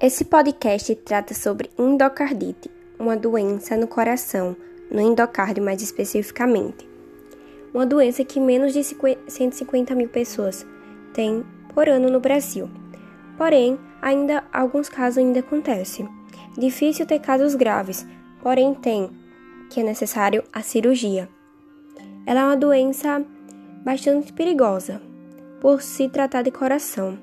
Esse podcast trata sobre endocardite, uma doença no coração, no endocárdio mais especificamente. Uma doença que menos de 150 mil pessoas têm por ano no Brasil. Porém, ainda alguns casos ainda acontecem. Difícil ter casos graves, porém tem que é necessário a cirurgia. Ela é uma doença bastante perigosa por se tratar de coração